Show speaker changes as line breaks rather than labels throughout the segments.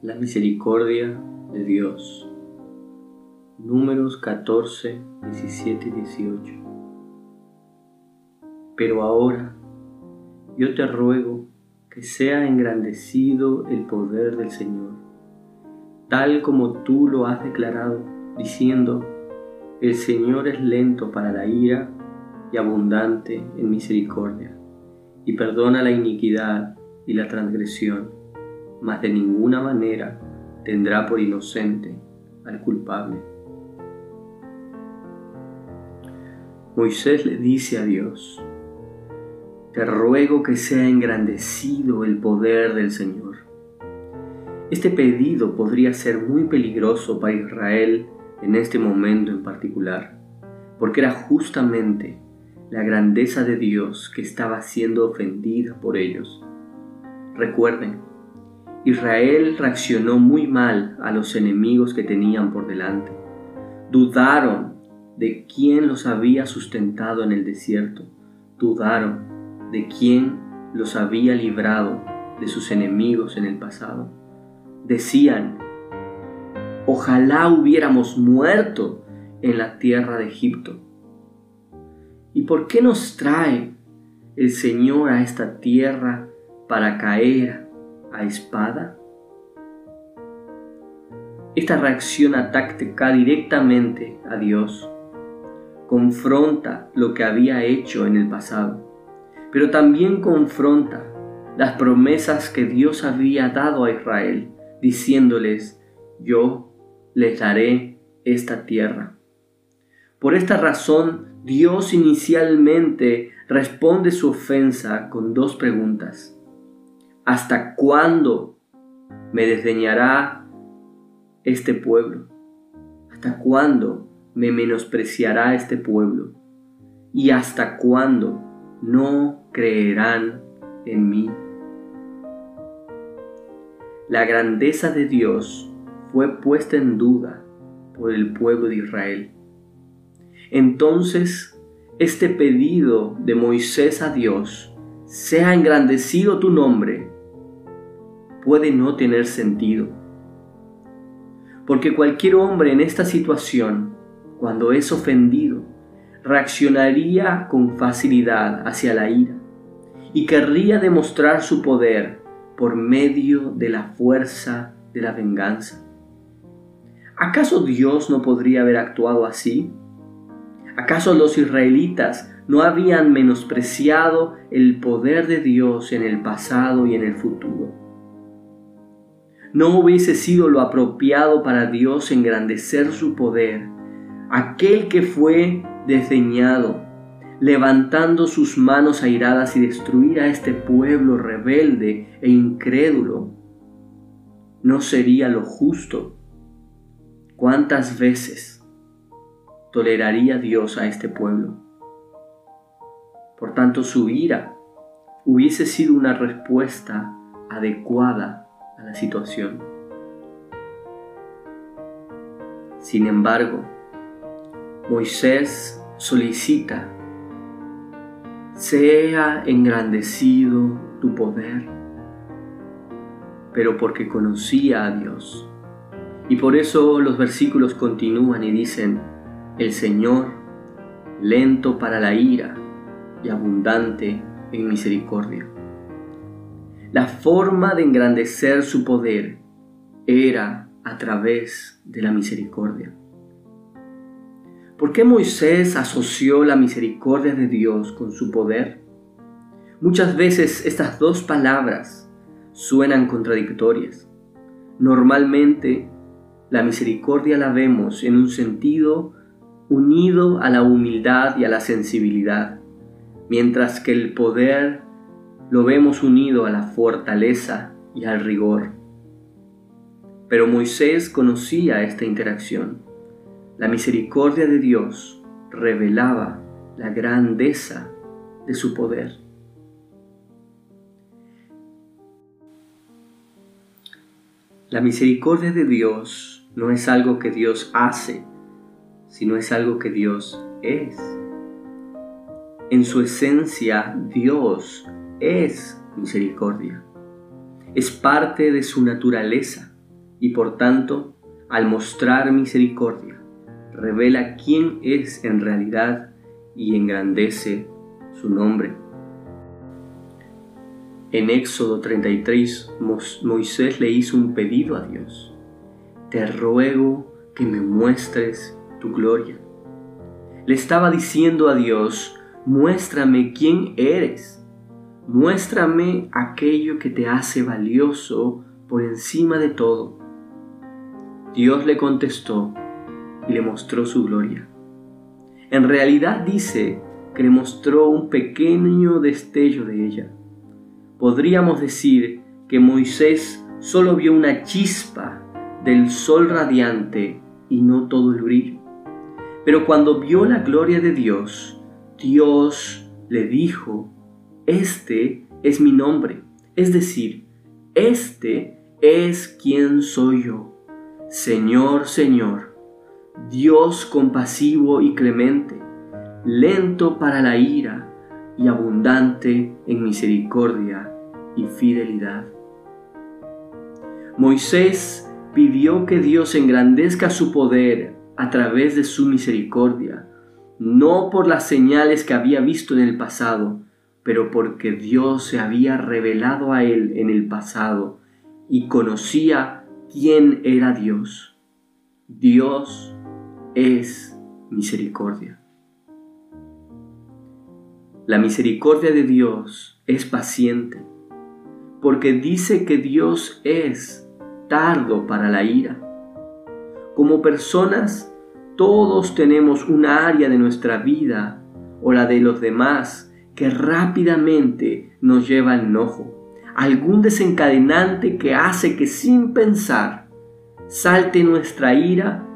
La misericordia de Dios. Números 14, 17 y 18. Pero ahora yo te ruego que sea engrandecido el poder del Señor, tal como tú lo has declarado, diciendo, el Señor es lento para la ira y abundante en misericordia, y perdona la iniquidad y la transgresión mas de ninguna manera tendrá por inocente al culpable. Moisés le dice a Dios, te ruego que sea engrandecido el poder del Señor. Este pedido podría ser muy peligroso para Israel en este momento en particular, porque era justamente la grandeza de Dios que estaba siendo ofendida por ellos. Recuerden, Israel reaccionó muy mal a los enemigos que tenían por delante. Dudaron de quién los había sustentado en el desierto. Dudaron de quién los había librado de sus enemigos en el pasado. Decían, ojalá hubiéramos muerto en la tierra de Egipto. ¿Y por qué nos trae el Señor a esta tierra para caer a espada? Esta reacción ataca directamente a Dios, confronta lo que había hecho en el pasado, pero también confronta las promesas que Dios había dado a Israel, diciéndoles, yo les daré esta tierra. Por esta razón, Dios inicialmente responde su ofensa con dos preguntas. ¿Hasta cuándo me desdeñará este pueblo? ¿Hasta cuándo me menospreciará este pueblo? ¿Y hasta cuándo no creerán en mí? La grandeza de Dios fue puesta en duda por el pueblo de Israel. Entonces, este pedido de Moisés a Dios, sea engrandecido tu nombre, puede no tener sentido. Porque cualquier hombre en esta situación, cuando es ofendido, reaccionaría con facilidad hacia la ira y querría demostrar su poder por medio de la fuerza de la venganza. ¿Acaso Dios no podría haber actuado así? ¿Acaso los israelitas no habían menospreciado el poder de Dios en el pasado y en el futuro? No hubiese sido lo apropiado para Dios engrandecer su poder, aquel que fue desdeñado, levantando sus manos airadas y destruir a este pueblo rebelde e incrédulo, no sería lo justo. ¿Cuántas veces toleraría Dios a este pueblo? Por tanto, su ira hubiese sido una respuesta adecuada a la situación. Sin embargo, Moisés solicita, sea engrandecido tu poder, pero porque conocía a Dios. Y por eso los versículos continúan y dicen, el Señor, lento para la ira y abundante en misericordia. La forma de engrandecer su poder era a través de la misericordia. ¿Por qué Moisés asoció la misericordia de Dios con su poder? Muchas veces estas dos palabras suenan contradictorias. Normalmente la misericordia la vemos en un sentido unido a la humildad y a la sensibilidad, mientras que el poder lo vemos unido a la fortaleza y al rigor. Pero Moisés conocía esta interacción. La misericordia de Dios revelaba la grandeza de su poder. La misericordia de Dios no es algo que Dios hace, sino es algo que Dios es. En su esencia, Dios es misericordia. Es parte de su naturaleza. y por tanto, al mostrar misericordia, revela quién es en realidad y engrandece su nombre. En Éxodo 33, Moisés le hizo un pedido a Dios. Te ruego que me muestres tu gloria. Le estaba diciendo a Dios, muéstrame quién eres. Muéstrame aquello que te hace valioso por encima de todo. Dios le contestó y le mostró su gloria. En realidad dice que le mostró un pequeño destello de ella podríamos decir que Moisés solo vio una chispa del sol radiante y no todo el brillo. Pero cuando vio la gloria de Dios, Dios le dijo, este es mi nombre, es decir, este es quien soy yo, Señor, Señor, Dios compasivo y clemente, lento para la ira y abundante en misericordia y fidelidad. Moisés pidió que Dios engrandezca su poder a través de su misericordia, no por las señales que había visto en el pasado, pero porque Dios se había revelado a él en el pasado y conocía quién era Dios. Dios es misericordia. La misericordia de Dios es paciente, porque dice que Dios es tardo para la ira. Como personas, todos tenemos un área de nuestra vida o la de los demás que rápidamente nos lleva al enojo, algún desencadenante que hace que sin pensar salte nuestra ira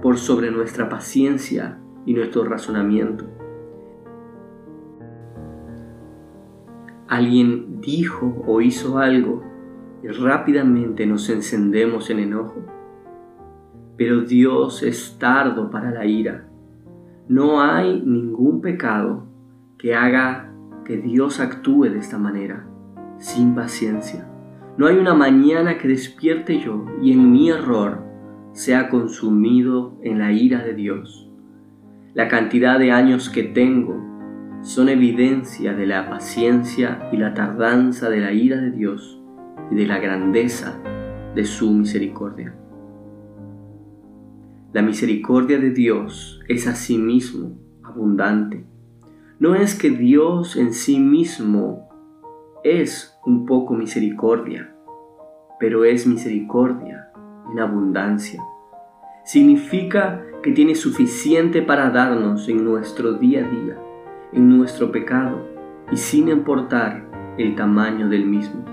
por sobre nuestra paciencia y nuestro razonamiento. Alguien dijo o hizo algo y rápidamente nos encendemos en enojo. Pero Dios es tardo para la ira. No hay ningún pecado que haga que Dios actúe de esta manera, sin paciencia. No hay una mañana que despierte yo y en mi error sea consumido en la ira de Dios. La cantidad de años que tengo son evidencia de la paciencia y la tardanza de la ira de Dios y de la grandeza de su misericordia. La misericordia de Dios es asimismo abundante. No es que Dios en sí mismo es un poco misericordia, pero es misericordia en abundancia. Significa que tiene suficiente para darnos en nuestro día a día en nuestro pecado y sin importar el tamaño del mismo.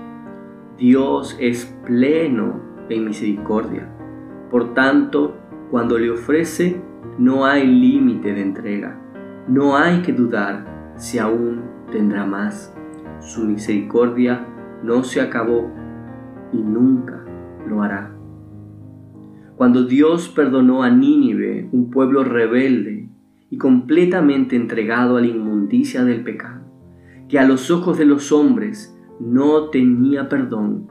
Dios es pleno en misericordia. Por tanto, cuando le ofrece, no hay límite de entrega. No hay que dudar si aún tendrá más. Su misericordia no se acabó y nunca lo hará. Cuando Dios perdonó a Nínive, un pueblo rebelde y completamente entregado a la inmundicia del pecado, que a los ojos de los hombres no tenía perdón.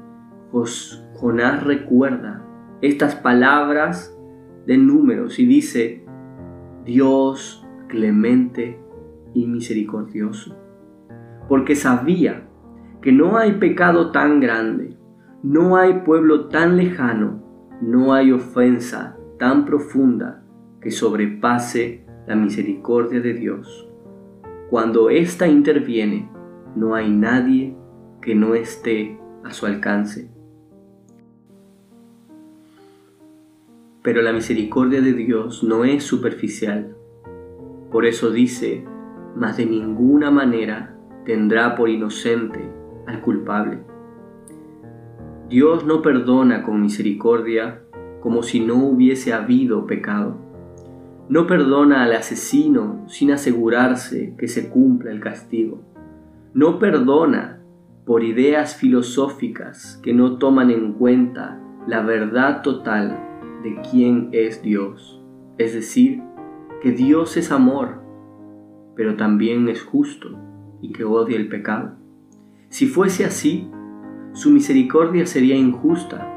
Jonás recuerda estas palabras de números y dice, Dios clemente y misericordioso, porque sabía que no hay pecado tan grande, no hay pueblo tan lejano, no hay ofensa tan profunda que sobrepase la misericordia de Dios. Cuando ésta interviene, no hay nadie que no esté a su alcance. Pero la misericordia de Dios no es superficial. Por eso dice, mas de ninguna manera tendrá por inocente al culpable. Dios no perdona con misericordia como si no hubiese habido pecado no perdona al asesino sin asegurarse que se cumpla el castigo. No perdona por ideas filosóficas que no toman en cuenta la verdad total de quién es Dios. Es decir, que Dios es amor, pero también es justo y que odia el pecado. Si fuese así, su misericordia sería injusta,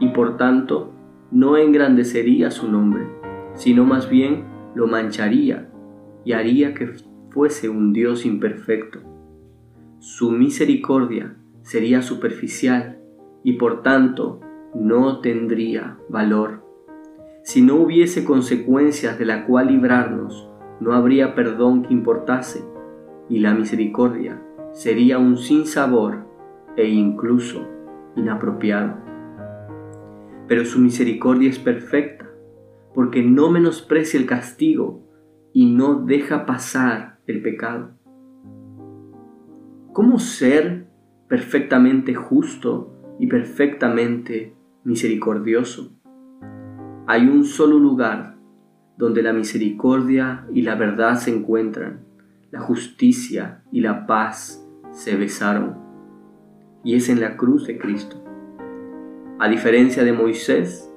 y por tanto no engrandecería su nombre, sino más bien lo mancharía y haría que fuese un Dios imperfecto. Su misericordia sería superficial y por tanto no tendría valor. Si no hubiese consecuencias de la cual librarnos, no habría perdón que importase, y la misericordia sería un sinsabor e incluso inapropiado. Pero su misericordia es perfecta, porque no menosprecia el castigo y no deja pasar el pecado. ¿Cómo ser perfectamente justo y perfectamente misericordioso? Hay un solo lugar donde la misericordia y la verdad se encuentran, la justicia y la paz se besaron, y es en la cruz de Cristo. A diferencia de Moisés,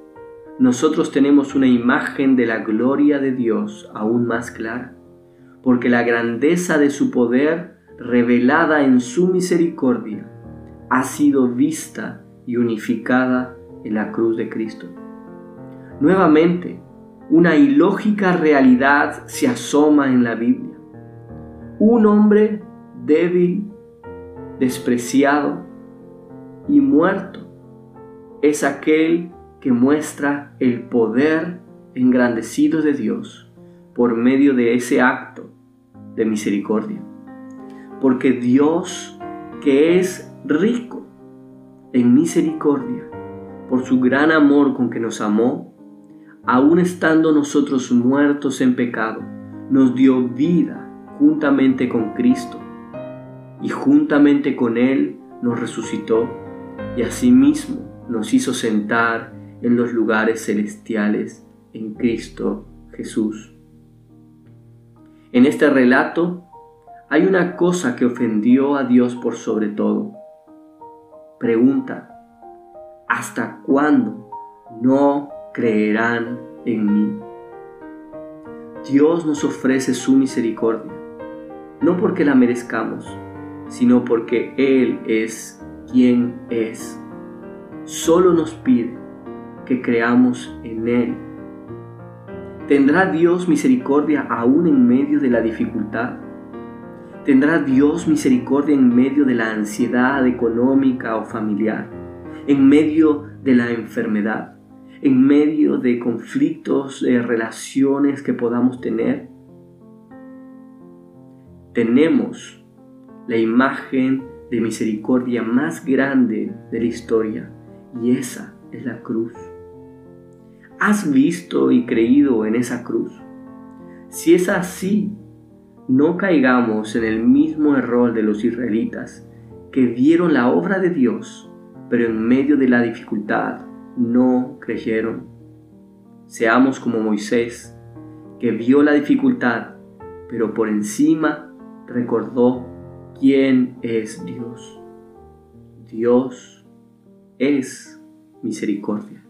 nosotros tenemos una imagen de la gloria de Dios aún más clara, porque la grandeza de su poder revelada en su misericordia ha sido vista y unificada en la cruz de Cristo. Nuevamente, una ilógica realidad se asoma en la Biblia. Un hombre débil, despreciado y muerto es aquel que muestra el poder engrandecido de Dios por medio de ese acto de misericordia. Porque Dios, que es rico en misericordia, por su gran amor con que nos amó, aun estando nosotros muertos en pecado, nos dio vida juntamente con Cristo y juntamente con Él nos resucitó y asimismo nos hizo sentar en los lugares celestiales en Cristo Jesús. En este relato hay una cosa que ofendió a Dios por sobre todo. Pregunta, ¿hasta cuándo no creerán en mí. Dios nos ofrece su misericordia, no porque la merezcamos, sino porque Él es quien es. Solo nos pide que creamos en Él. ¿Tendrá Dios misericordia aún en medio de la dificultad? ¿Tendrá Dios misericordia en medio de la ansiedad económica o familiar? ¿En medio de la enfermedad? En medio de conflictos, de relaciones que podamos tener. Tenemos la imagen de misericordia más grande de la historia y esa es la cruz. ¿Has visto y creído en esa cruz? Si es así, no caigamos en el mismo error de los israelitas que vieron la obra de Dios, pero en medio de la dificultad no creyeron. Seamos como Moisés, que vio la dificultad, pero por encima recordó quién es Dios. Dios es misericordia.